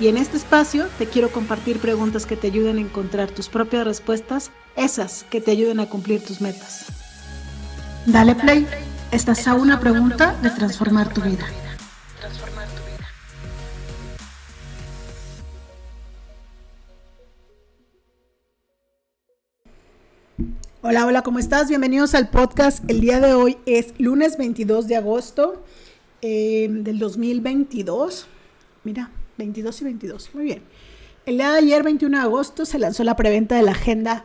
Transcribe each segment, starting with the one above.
Y en este espacio te quiero compartir preguntas que te ayuden a encontrar tus propias respuestas, esas que te ayuden a cumplir tus metas. Dale play, estás a una pregunta de transformar tu vida. Hola, hola, ¿cómo estás? Bienvenidos al podcast. El día de hoy es lunes 22 de agosto eh, del 2022. Mira, 22 y 22. Muy bien. El día de ayer, 21 de agosto, se lanzó la preventa de la agenda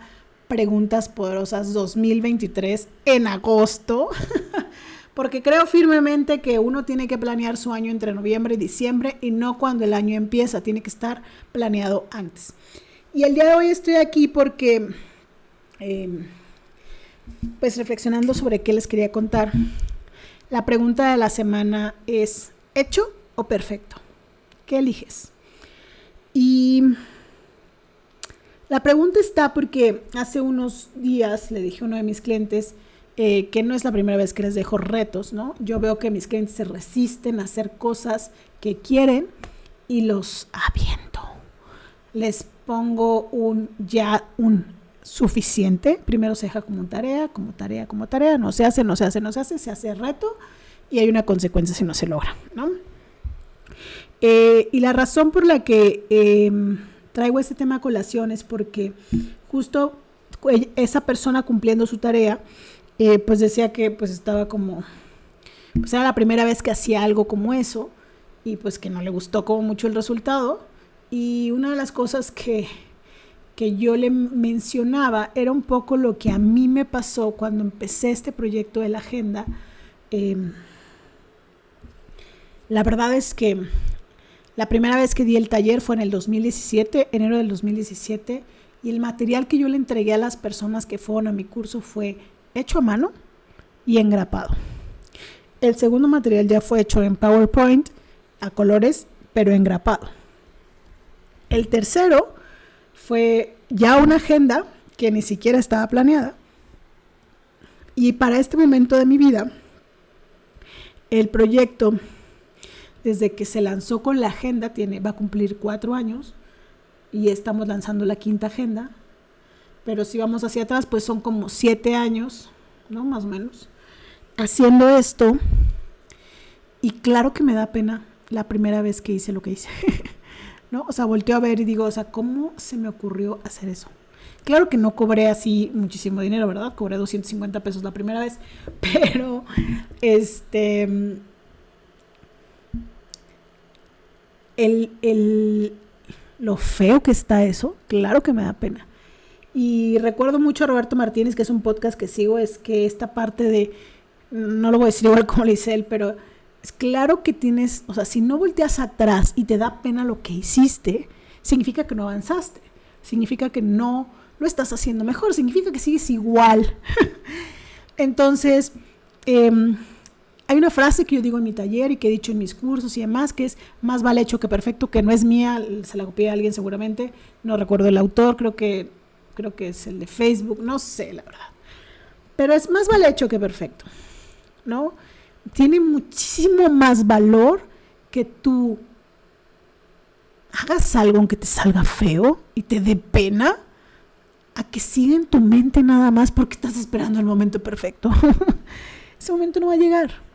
Preguntas Poderosas 2023 en agosto. Porque creo firmemente que uno tiene que planear su año entre noviembre y diciembre y no cuando el año empieza, tiene que estar planeado antes. Y el día de hoy estoy aquí porque, em, pues reflexionando sobre qué les quería contar, la pregunta de la semana es, ¿hecho o perfecto? ¿Qué eliges? Y la pregunta está porque hace unos días le dije a uno de mis clientes eh, que no es la primera vez que les dejo retos, ¿no? Yo veo que mis clientes se resisten a hacer cosas que quieren y los aviento. Les pongo un ya un suficiente. Primero se deja como tarea, como tarea, como tarea. No se hace, no se hace, no se hace, se hace reto y hay una consecuencia si no se logra, ¿no? Eh, y la razón por la que em, traigo este tema a colación es porque justo esa persona cumpliendo su tarea, eh, pues decía que pues estaba como, pues era la primera vez que hacía algo como eso y pues que no le gustó como mucho el resultado. Y una de las cosas que, que yo le mencionaba era un poco lo que a mí me pasó cuando empecé este proyecto de la agenda. Em, la verdad es que la primera vez que di el taller fue en el 2017, enero del 2017, y el material que yo le entregué a las personas que fueron a mi curso fue hecho a mano y engrapado. El segundo material ya fue hecho en PowerPoint a colores, pero engrapado. El tercero fue ya una agenda que ni siquiera estaba planeada. Y para este momento de mi vida, el proyecto desde que se lanzó con la agenda, tiene, va a cumplir cuatro años y estamos lanzando la quinta agenda. Pero si vamos hacia atrás, pues son como siete años, ¿no? Más o menos, haciendo esto. Y claro que me da pena la primera vez que hice lo que hice, ¿no? O sea, volteo a ver y digo, o sea, ¿cómo se me ocurrió hacer eso? Claro que no cobré así muchísimo dinero, ¿verdad? Cobré 250 pesos la primera vez, pero este el, lo feo que está eso, claro que me da pena. Y recuerdo mucho a Roberto Martínez, que es un podcast que sigo, es que esta parte de, no lo voy a decir igual como le dice él, pero es claro que tienes, o sea, si no volteas atrás y te da pena lo que hiciste, significa que no avanzaste, significa que no lo estás haciendo mejor, significa que sigues igual. Entonces, eh, hay una frase que yo digo en mi taller y que he dicho en mis cursos y demás, que es más vale hecho que perfecto, que no es mía, se la copié a alguien seguramente, no recuerdo el autor, creo que, creo que es el de Facebook, no sé, la verdad. Pero es más vale hecho que perfecto, ¿no? Tiene muchísimo más valor que tú hagas algo aunque te salga feo y te dé pena, a que siga en tu mente nada más porque estás esperando el momento perfecto. Ese momento no va a llegar.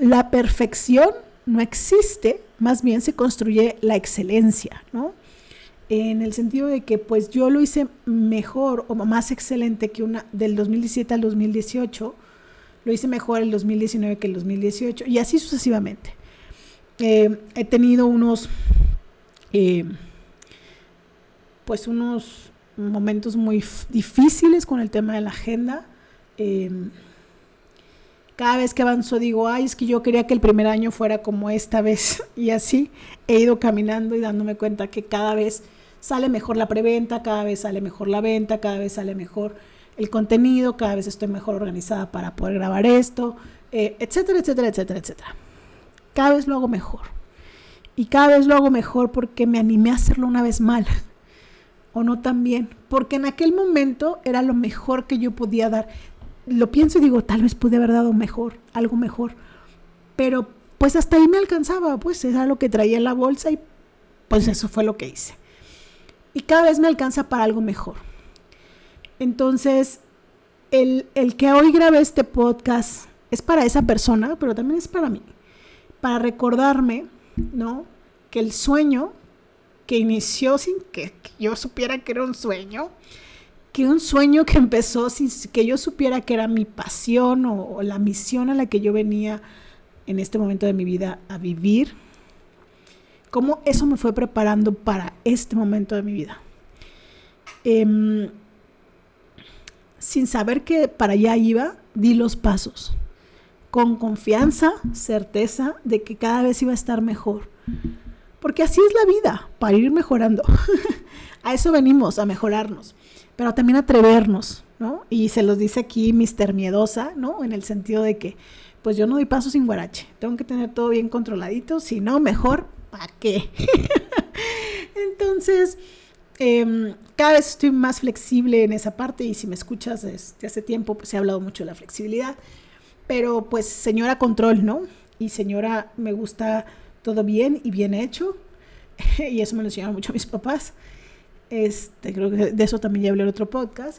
La perfección no existe, más bien se construye la excelencia, ¿no? En el sentido de que pues yo lo hice mejor o más excelente que una del 2017 al 2018, lo hice mejor el 2019 que el 2018 y así sucesivamente. Eh, he tenido unos, eh, pues unos momentos muy difíciles con el tema de la agenda. Eh, cada vez que avanzo digo, ay, es que yo quería que el primer año fuera como esta vez. Y así he ido caminando y dándome cuenta que cada vez sale mejor la preventa, cada vez sale mejor la venta, cada vez sale mejor el contenido, cada vez estoy mejor organizada para poder grabar esto, eh, etcétera, etcétera, etcétera, etcétera. Cada vez lo hago mejor. Y cada vez lo hago mejor porque me animé a hacerlo una vez mal. O no tan bien. Porque en aquel momento era lo mejor que yo podía dar. Lo pienso y digo, tal vez pude haber dado mejor, algo mejor. Pero pues hasta ahí me alcanzaba. Pues era lo que traía en la bolsa y pues eso fue lo que hice. Y cada vez me alcanza para algo mejor. Entonces, el, el que hoy grabé este podcast es para esa persona, pero también es para mí. Para recordarme, ¿no? Que el sueño que inició sin que, yo supiera que era un sueño, que un sueño que empezó sin que yo supiera que era mi pasión o, la misión a la que yo venía en este momento de mi vida a vivir, cómo eso me fue preparando para este momento de mi vida. Eh, sin saber que para allá iba, di los pasos, con confianza, certeza de que cada vez iba a estar mejor. Porque así es la vida, para ir mejorando. a eso venimos, a mejorarnos, pero también atrevernos, ¿no? Y se los dice aquí Mister Miedosa, ¿no? En el sentido de que, pues yo no doy pasos sin guarache, tengo que tener todo bien controladito, si no, mejor, ¿para qué? Entonces, Em, cada vez estoy más flexible en esa parte y si me escuchas desde hace tiempo, pues he hablado mucho de la flexibilidad. Pero pues señora control, ¿no? Y señora, me gusta todo bien y bien hecho. y eso me lo enseñaron mucho mis papás. Este, creo que de eso también ya hablé en otro podcast.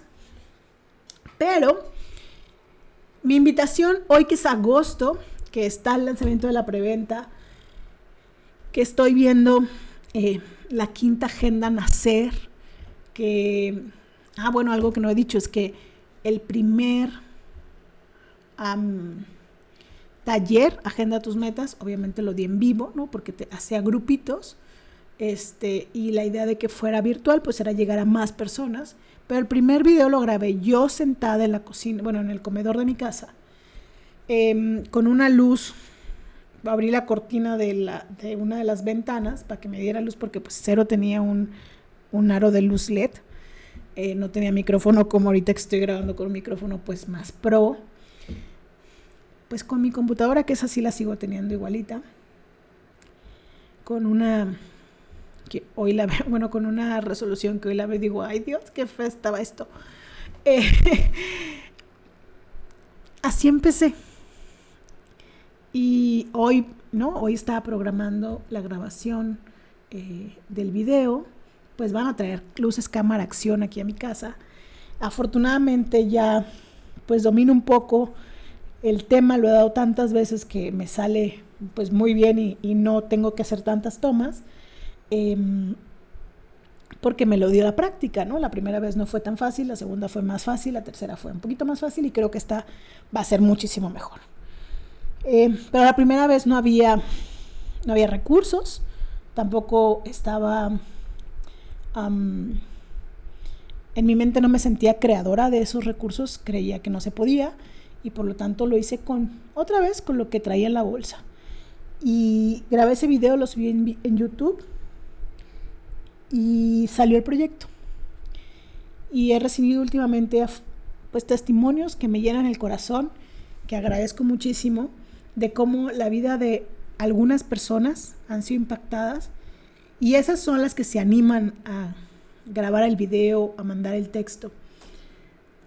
Pero mi invitación hoy que es agosto, que está el lanzamiento de la preventa, que estoy viendo eh, la quinta agenda nacer, que, ah, bueno, algo que no he dicho es que el primer taller, Agenda tus metas, obviamente lo di en vivo, ¿no? Porque te hacía grupitos, este, y la idea de que fuera virtual, pues era llegar a más personas, pero el primer video lo grabé yo sentada en la cocina, bueno, en el comedor de mi casa, em, con una luz abrí la cortina de, la, de una de las ventanas para que me diera luz porque pues cero tenía un, un aro de luz LED. Eh, no tenía micrófono como ahorita que estoy grabando con un micrófono pues más pro. Pues con mi computadora, que es así la sigo teniendo igualita. Con una que hoy la veo, bueno, con una resolución que hoy la veo digo, ay Dios, qué fe estaba esto. Eh, así empecé. Y hoy, ¿no? Hoy estaba programando la grabación eh, del video, pues van a traer luces, cámara, acción aquí a mi casa. Afortunadamente ya, pues domino un poco el tema, lo he dado tantas veces que me sale pues muy bien y, no tengo que hacer tantas tomas. Em, porque me lo dio la práctica, ¿no? La primera vez no fue tan fácil, la segunda fue más fácil, la tercera fue un poquito más fácil y creo que esta va a ser muchísimo mejor. Eh, pero la primera vez no había, no había recursos, tampoco estaba... en mi mente no me sentía creadora de esos recursos, creía que no se podía y por lo tanto lo hice con otra vez con lo que traía en la bolsa. Y grabé ese video, lo subí en, en YouTube y salió el proyecto. Y he recibido últimamente pues testimonios que me llenan el corazón, que agradezco muchísimo de cómo la vida de algunas personas han sido impactadas y esas son las que se animan a grabar el video, a mandar el texto.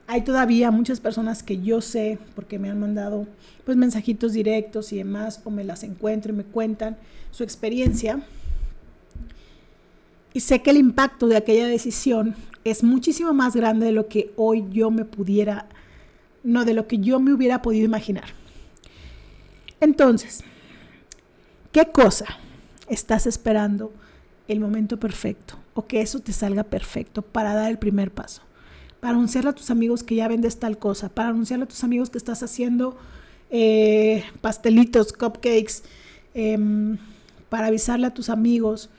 Hay todavía muchas personas que yo sé, porque me han mandado pues mensajitos directos y demás, o me las encuentro y me cuentan su experiencia. Y sé que el impacto de aquella decisión es muchísimo más grande de lo que hoy yo me pudiera, no de lo que yo me hubiera podido imaginar. Entonces, ¿qué cosa estás esperando el momento perfecto o que eso te salga perfecto para dar el primer paso? Para anunciarle a tus amigos que ya vendes tal cosa, para anunciarle a tus amigos que estás haciendo eh, pastelitos, cupcakes, em, para avisarle a tus amigos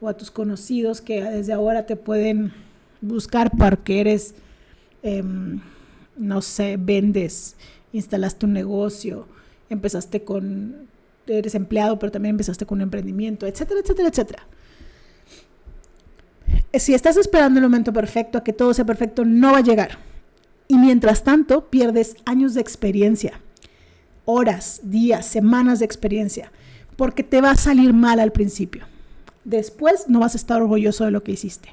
o a tus conocidos que desde ahora te pueden buscar porque eres, em, no sé, vendes, instalaste un negocio, empezaste con, eres empleado, pero también empezaste con un emprendimiento, etcétera, etcétera, etcétera. si estás esperando el momento perfecto, a que todo sea perfecto, no va a llegar. Y mientras tanto, pierdes años de experiencia, horas, días, semanas de experiencia, porque te va a salir mal al principio. Después no vas a estar orgulloso de lo que hiciste.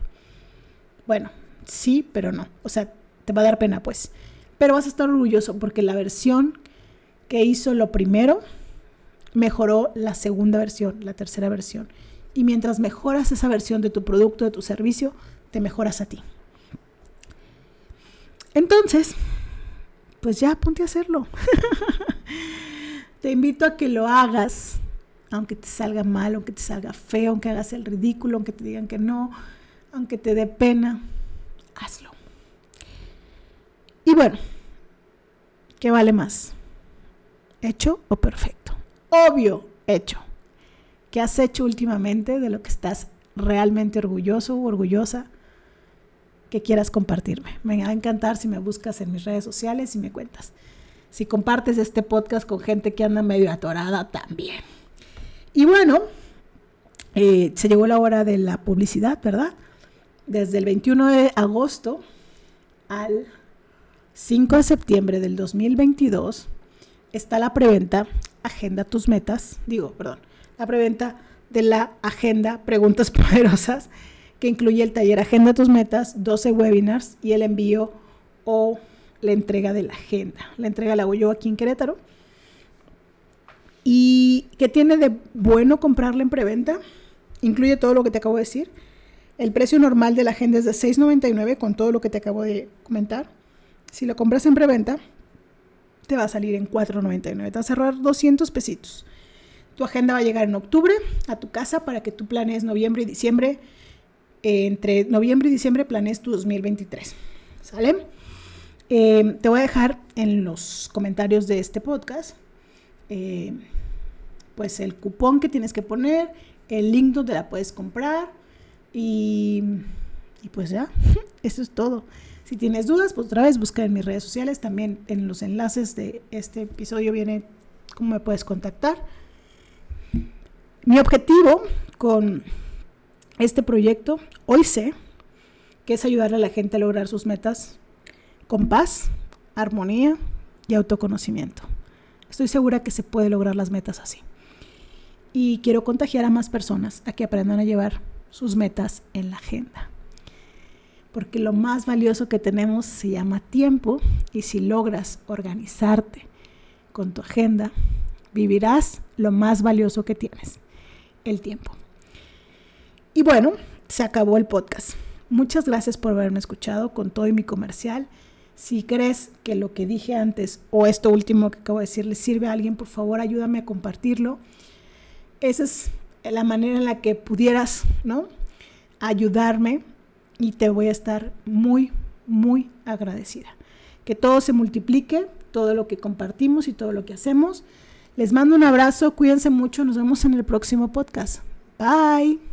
Bueno, sí, pero no. O sea, te va a dar pena, pues. Pero vas a estar orgulloso porque la versión que hizo lo primero mejoró la segunda versión, la tercera versión. Y mientras mejoras esa versión de tu producto, de tu servicio, te mejoras a ti. Entonces, pues ya ponte a hacerlo. te invito a que lo hagas, aunque te salga mal, aunque te salga feo, aunque hagas el ridículo, aunque te digan que no, aunque te dé pena, hazlo. Y bueno, ¿qué vale más? ¿Hecho o perfecto? Obvio, hecho. ¿Qué has hecho últimamente de lo que estás realmente orgulloso o orgullosa? que quieras compartirme. Me va a encantar si me buscas en mis redes sociales y me cuentas. Si compartes este podcast con gente que anda medio atorada, también. Y bueno, eh, se llegó la hora de la publicidad, ¿verdad? Desde el 21 de agosto al 5 de septiembre del 2022 está la preventa Agenda tus metas, digo, perdón, la preventa de la Agenda Preguntas Poderosas que incluye el taller Agenda tus metas, 12 webinars y el envío o la entrega de la agenda. La entrega la hago yo aquí en Querétaro. ¿Y qué tiene de bueno comprarla en preventa? Incluye todo lo que te acabo de decir. El precio normal de la agenda es de $6.99 con todo lo que te acabo de comentar. Si lo compras en preventa, te va a salir en $4.99. Te va a cerrar 200 pesitos. Tu agenda va a llegar en octubre a tu casa para que tú planees noviembre y diciembre entre noviembre y diciembre planees tu 2023. ¿Sale? Eh, te voy a dejar en los comentarios de este podcast eh, pues el cupón que tienes que poner, el link donde la puedes comprar y, y pues ya, eso es todo. Si tienes dudas, pues otra vez busca en mis redes sociales, también en los enlaces de este episodio viene cómo me puedes contactar. Mi objetivo con este proyecto, hoy sé que es ayudar a la gente a lograr sus metas con paz, armonía y autoconocimiento. Estoy segura que se puede lograr las metas así. Y quiero contagiar a más personas a que aprendan a llevar sus metas en la agenda. Porque lo más valioso que tenemos se llama tiempo y si logras organizarte con tu agenda, vivirás lo más valioso que tienes, el tiempo. Y bueno, se acabó el podcast. Muchas gracias por haberme escuchado con todo y mi comercial. Si crees que lo que dije antes o esto último que acabo de decir le sirve a alguien, por favor ayúdame a compartirlo. Esa es la manera en la que pudieras, ¿no? Ayudarme y te voy a estar muy, muy agradecida. Que todo se multiplique, todo lo que compartimos y todo lo que hacemos. Les mando un abrazo, cuídense mucho, nos vemos en el próximo podcast. Bye.